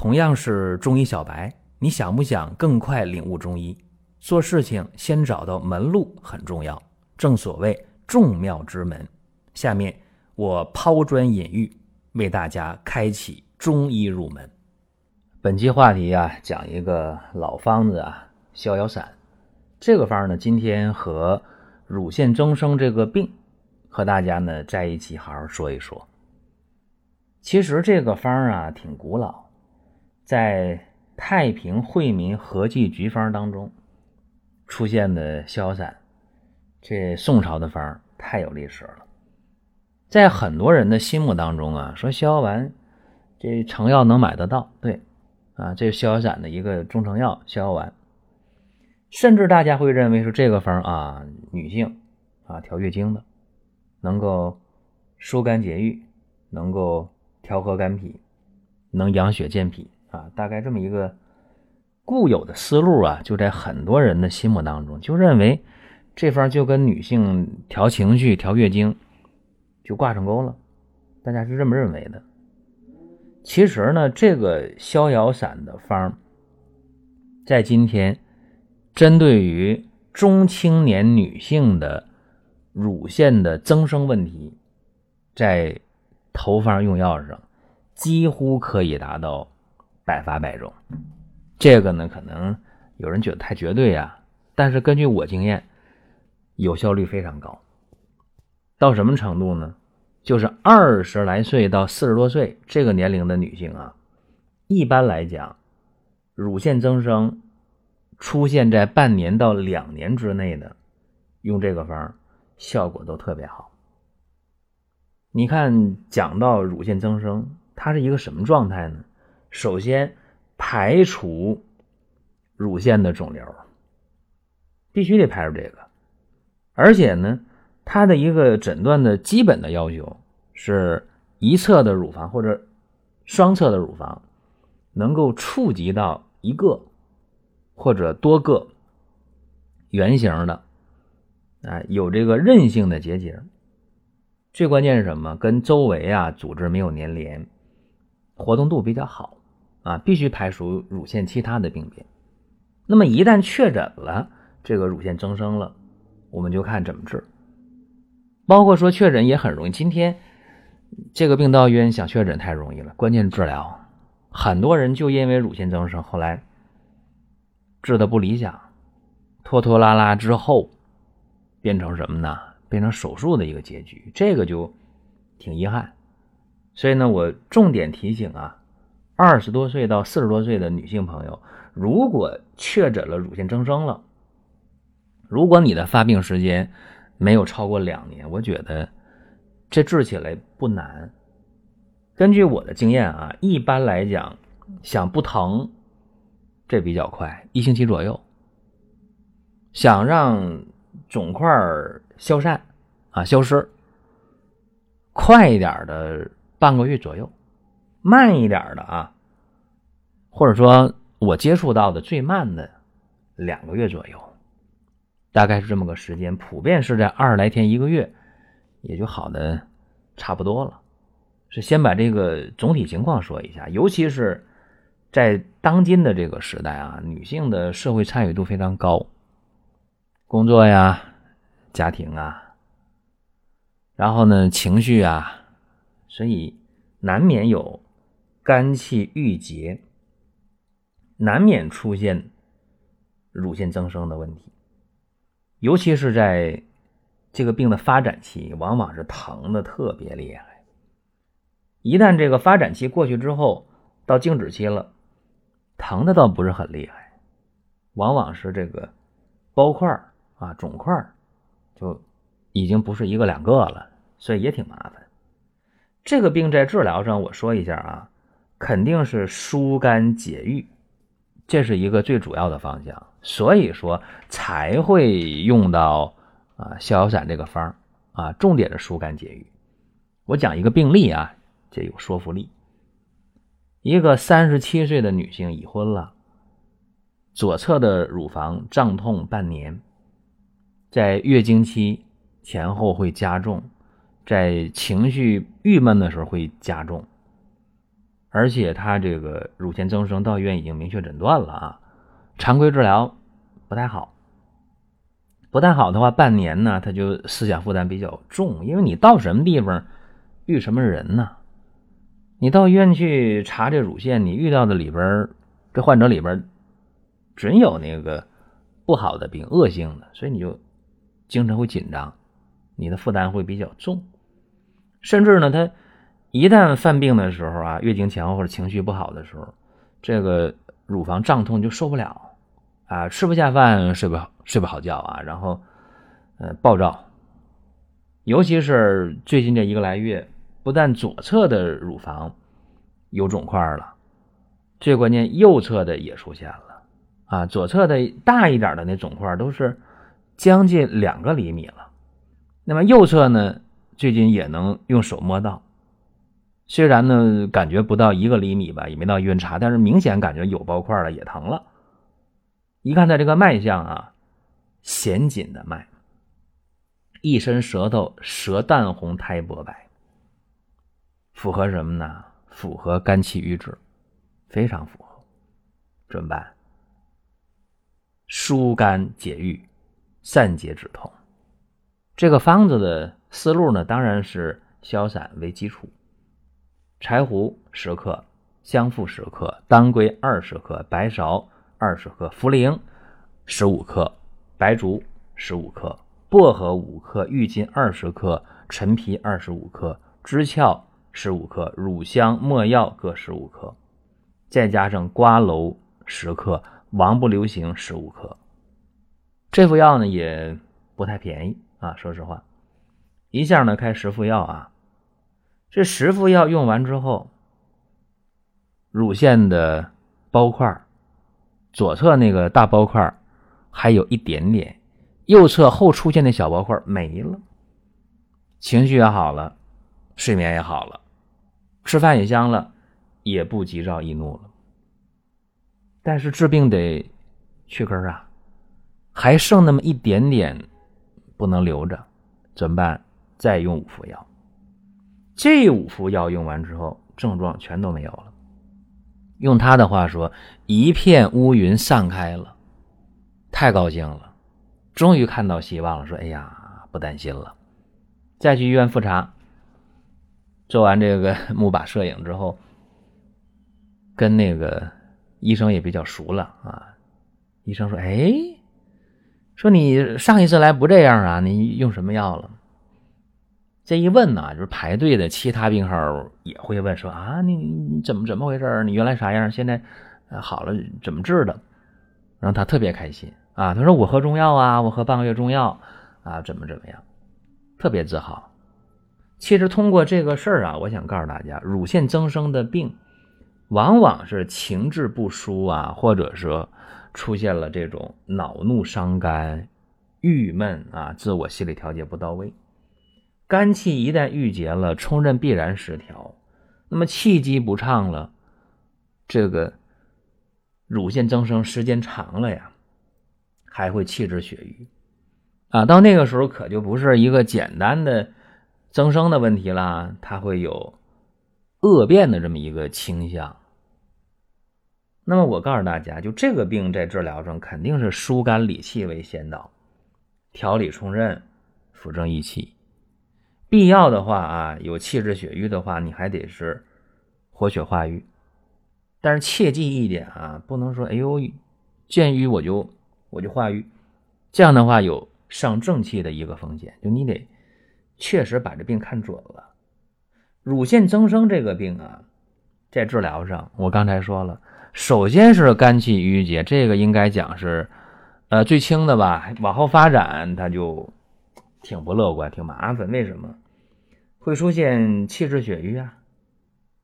同样是中医小白，你想不想更快领悟中医？做事情先找到门路很重要，正所谓众妙之门。下面我抛砖引玉，为大家开启中医入门。本期话题啊，讲一个老方子啊，逍遥散。这个方呢，今天和乳腺增生这个病，和大家呢在一起好好说一说。其实这个方啊，挺古老。在《太平惠民合剂局方》当中出现的逍遥散，这宋朝的方太有历史了。在很多人的心目当中啊，说逍遥丸这成药能买得到，对啊，这是逍遥散的一个中成药逍遥丸。甚至大家会认为说这个方啊，女性啊调月经的，能够疏肝解郁，能够调和肝脾，能养血健脾。啊，大概这么一个固有的思路啊，就在很多人的心目当中，就认为这方就跟女性调情绪、调月经就挂上钩了，大家是这么认为的。其实呢，这个逍遥散的方，在今天针对于中青年女性的乳腺的增生问题，在投方用药上几乎可以达到。百发百中，这个呢，可能有人觉得太绝对呀。但是根据我经验，有效率非常高。到什么程度呢？就是二十来岁到四十多岁这个年龄的女性啊，一般来讲，乳腺增生出现在半年到两年之内的，用这个方效果都特别好。你看，讲到乳腺增生，它是一个什么状态呢？首先排除乳腺的肿瘤，必须得排除这个。而且呢，它的一个诊断的基本的要求是一侧的乳房或者双侧的乳房能够触及到一个或者多个圆形的啊有这个韧性的结节。最关键是什么？跟周围啊组织没有粘连，活动度比较好。啊，必须排除乳腺其他的病变。那么一旦确诊了这个乳腺增生了，我们就看怎么治。包括说确诊也很容易。今天这个病到医院想确诊太容易了，关键治疗。很多人就因为乳腺增生，后来治的不理想，拖拖拉拉之后变成什么呢？变成手术的一个结局，这个就挺遗憾。所以呢，我重点提醒啊。二十多岁到四十多岁的女性朋友，如果确诊了乳腺增生了，如果你的发病时间没有超过两年，我觉得这治起来不难。根据我的经验啊，一般来讲，想不疼，这比较快，一星期左右；想让肿块消散啊消失，快一点的半个月左右。慢一点的啊，或者说我接触到的最慢的两个月左右，大概是这么个时间，普遍是在二十来天一个月，也就好的差不多了。是先把这个总体情况说一下，尤其是在当今的这个时代啊，女性的社会参与度非常高，工作呀、家庭啊，然后呢情绪啊，所以难免有。肝气郁结，难免出现乳腺增生的问题，尤其是在这个病的发展期，往往是疼的特别厉害。一旦这个发展期过去之后，到静止期了，疼的倒不是很厉害，往往是这个包块啊、肿块就已经不是一个两个了，所以也挺麻烦。这个病在治疗上，我说一下啊。肯定是疏肝解郁，这是一个最主要的方向，所以说才会用到啊逍遥散这个方啊，重点的疏肝解郁。我讲一个病例啊，这有说服力。一个三十七岁的女性已婚了，左侧的乳房胀痛半年，在月经期前后会加重，在情绪郁闷的时候会加重。而且他这个乳腺增生到医院已经明确诊断了啊，常规治疗不太好，不太好的话，半年呢他就思想负担比较重，因为你到什么地方遇什么人呢？你到医院去查这乳腺，你遇到的里边这患者里边准有那个不好的病、恶性的，所以你就精神会紧张，你的负担会比较重，甚至呢他。一旦犯病的时候啊，月经前后或者情绪不好的时候，这个乳房胀痛就受不了啊，吃不下饭，睡不好睡不好觉啊，然后呃暴躁，尤其是最近这一个来月，不但左侧的乳房有肿块了，最关键右侧的也出现了啊，左侧的大一点的那肿块都是将近两个厘米了，那么右侧呢，最近也能用手摸到。虽然呢，感觉不到一个厘米吧，也没到医院查，但是明显感觉有包块了，也疼了。一看他这个脉象啊，弦紧的脉，一伸舌头，舌淡红，苔薄白，符合什么呢？符合肝气郁滞，非常符合。怎么办？疏肝解郁，散结止痛。这个方子的思路呢，当然是消散为基础。柴胡十克，香附十克，当归二十克，白芍二十克，茯苓十五克，白术十五克，薄荷五克，郁金二十克，陈皮二十五克，知壳十五克，乳香、没药各十五克，再加上瓜蒌十克，王不留行十五克。这副药呢也不太便宜啊，说实话，一下呢开十副药啊。这十副药用完之后，乳腺的包块左侧那个大包块还有一点点，右侧后出现的小包块没了，情绪也好了，睡眠也好了，吃饭也香了，也不急躁易怒了。但是治病得去根啊，还剩那么一点点不能留着，怎么办？再用五副药。这五副药用完之后，症状全都没有了。用他的话说，一片乌云散开了，太高兴了，终于看到希望了。说：“哎呀，不担心了。”再去医院复查，做完这个木靶摄影之后，跟那个医生也比较熟了啊。医生说：“哎，说你上一次来不这样啊？你用什么药了？”这一问呢，就是排队的其他病号也会问说啊，你你怎么怎么回事？你原来啥样？现在好了，怎么治的？然后他特别开心啊，他说我喝中药啊，我喝半个月中药啊，怎么怎么样，特别自豪。其实通过这个事儿啊，我想告诉大家，乳腺增生的病，往往是情志不舒啊，或者说出现了这种恼怒伤肝、郁闷啊，自我心理调节不到位。肝气一旦郁结了，冲任必然失调，那么气机不畅了，这个乳腺增生时间长了呀，还会气滞血瘀啊。到那个时候可就不是一个简单的增生的问题啦，它会有恶变的这么一个倾向。那么我告诉大家，就这个病在治疗上肯定是疏肝理气为先导，调理冲任，扶正益气。必要的话啊，有气滞血瘀的话，你还得是活血化瘀。但是切记一点啊，不能说哎呦见瘀我就我就化瘀，这样的话有伤正气的一个风险。就你得确实把这病看准了。乳腺增生这个病啊，在治疗上，我刚才说了，首先是肝气郁结，这个应该讲是呃最轻的吧。往后发展，它就。挺不乐观，挺麻烦。为什么会出现气滞血瘀啊？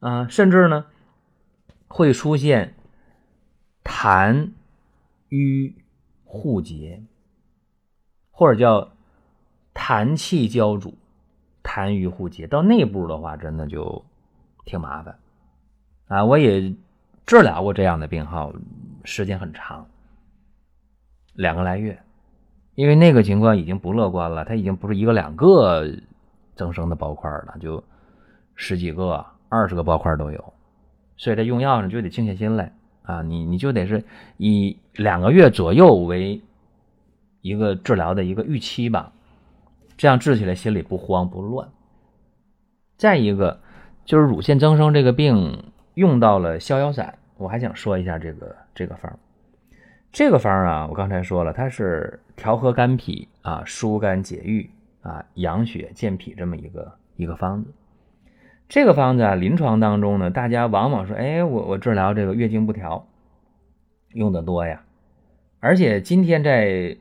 啊，甚至呢会出现痰瘀互结，或者叫痰气交阻、痰瘀互结。到内部的话，真的就挺麻烦啊！我也治疗过这样的病号，时间很长，两个来月。因为那个情况已经不乐观了，它已经不是一个两个增生的包块了，就十几个、二十个包块都有。所以这用药呢就得静下心来啊，你你就得是以两个月左右为一个治疗的一个预期吧，这样治起来心里不慌不乱。再一个就是乳腺增生这个病用到了逍遥散，我还想说一下这个这个方。这个方啊，我刚才说了，它是调和肝脾啊，疏肝解郁啊，养血健脾这么一个一个方子。这个方子啊，临床当中呢，大家往往说，哎，我我治疗这个月经不调用的多呀。而且今天在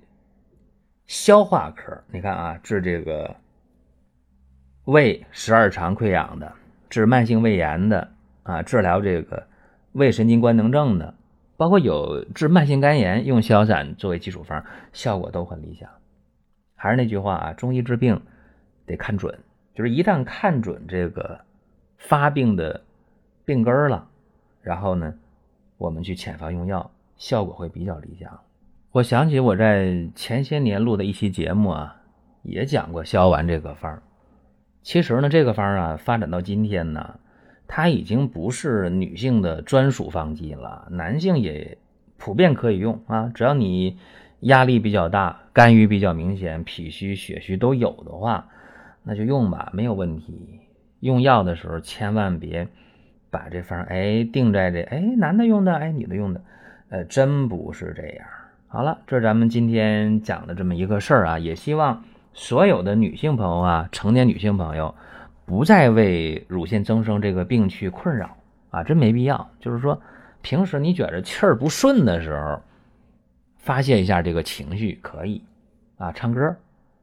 消化科，你看啊，治这个胃十二肠溃疡的，治慢性胃炎的啊，治疗这个胃神经官能症的。包括有治慢性肝炎用逍遥散作为基础方，效果都很理想。还是那句话啊，中医治病得看准，就是一旦看准这个发病的病根了，然后呢，我们去潜方用药，效果会比较理想。我想起我在前些年录的一期节目啊，也讲过逍遥丸这个方。其实呢，这个方啊，发展到今天呢。它已经不是女性的专属方剂了，男性也普遍可以用啊。只要你压力比较大、肝郁比较明显、脾虚、血虚都有的话，那就用吧，没有问题。用药的时候千万别把这方哎定在这哎男的用的哎女的用的，呃，真不是这样。好了，这是咱们今天讲的这么一个事儿啊，也希望所有的女性朋友啊，成年女性朋友。不再为乳腺增生这个病去困扰啊，真没必要。就是说，平时你觉着气儿不顺的时候，发泄一下这个情绪可以啊，唱歌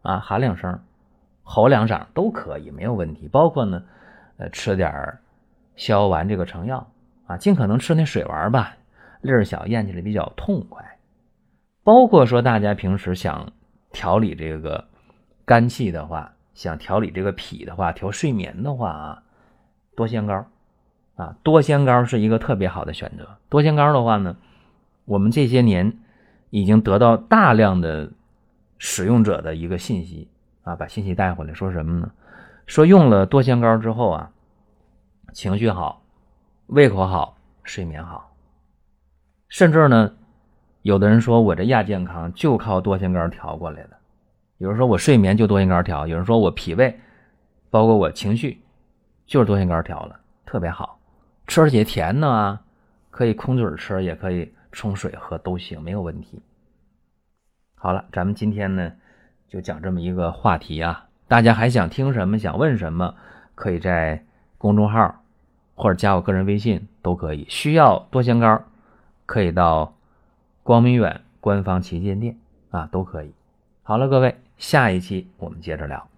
啊，喊两声，吼两嗓都可以，没有问题。包括呢，呃，吃点逍遥丸这个成药啊，尽可能吃那水丸吧，粒儿小，咽起来比较痛快。包括说大家平时想调理这个肝气的话。想调理这个脾的话，调睡眠的话啊，多仙膏啊，多仙膏是一个特别好的选择。多仙膏的话呢，我们这些年已经得到大量的使用者的一个信息啊，把信息带回来，说什么呢？说用了多仙膏之后啊，情绪好，胃口好，睡眠好，甚至呢，有的人说我这亚健康就靠多仙膏调过来的。有人说我睡眠就多仙膏调，有人说我脾胃，包括我情绪，就是多仙膏调了，特别好，吃起来甜的啊，可以空嘴吃，也可以冲水喝都行，没有问题。好了，咱们今天呢就讲这么一个话题啊，大家还想听什么，想问什么，可以在公众号或者加我个人微信都可以。需要多仙膏，可以到光明远官方旗舰店啊，都可以。好了，各位。下一期我们接着聊。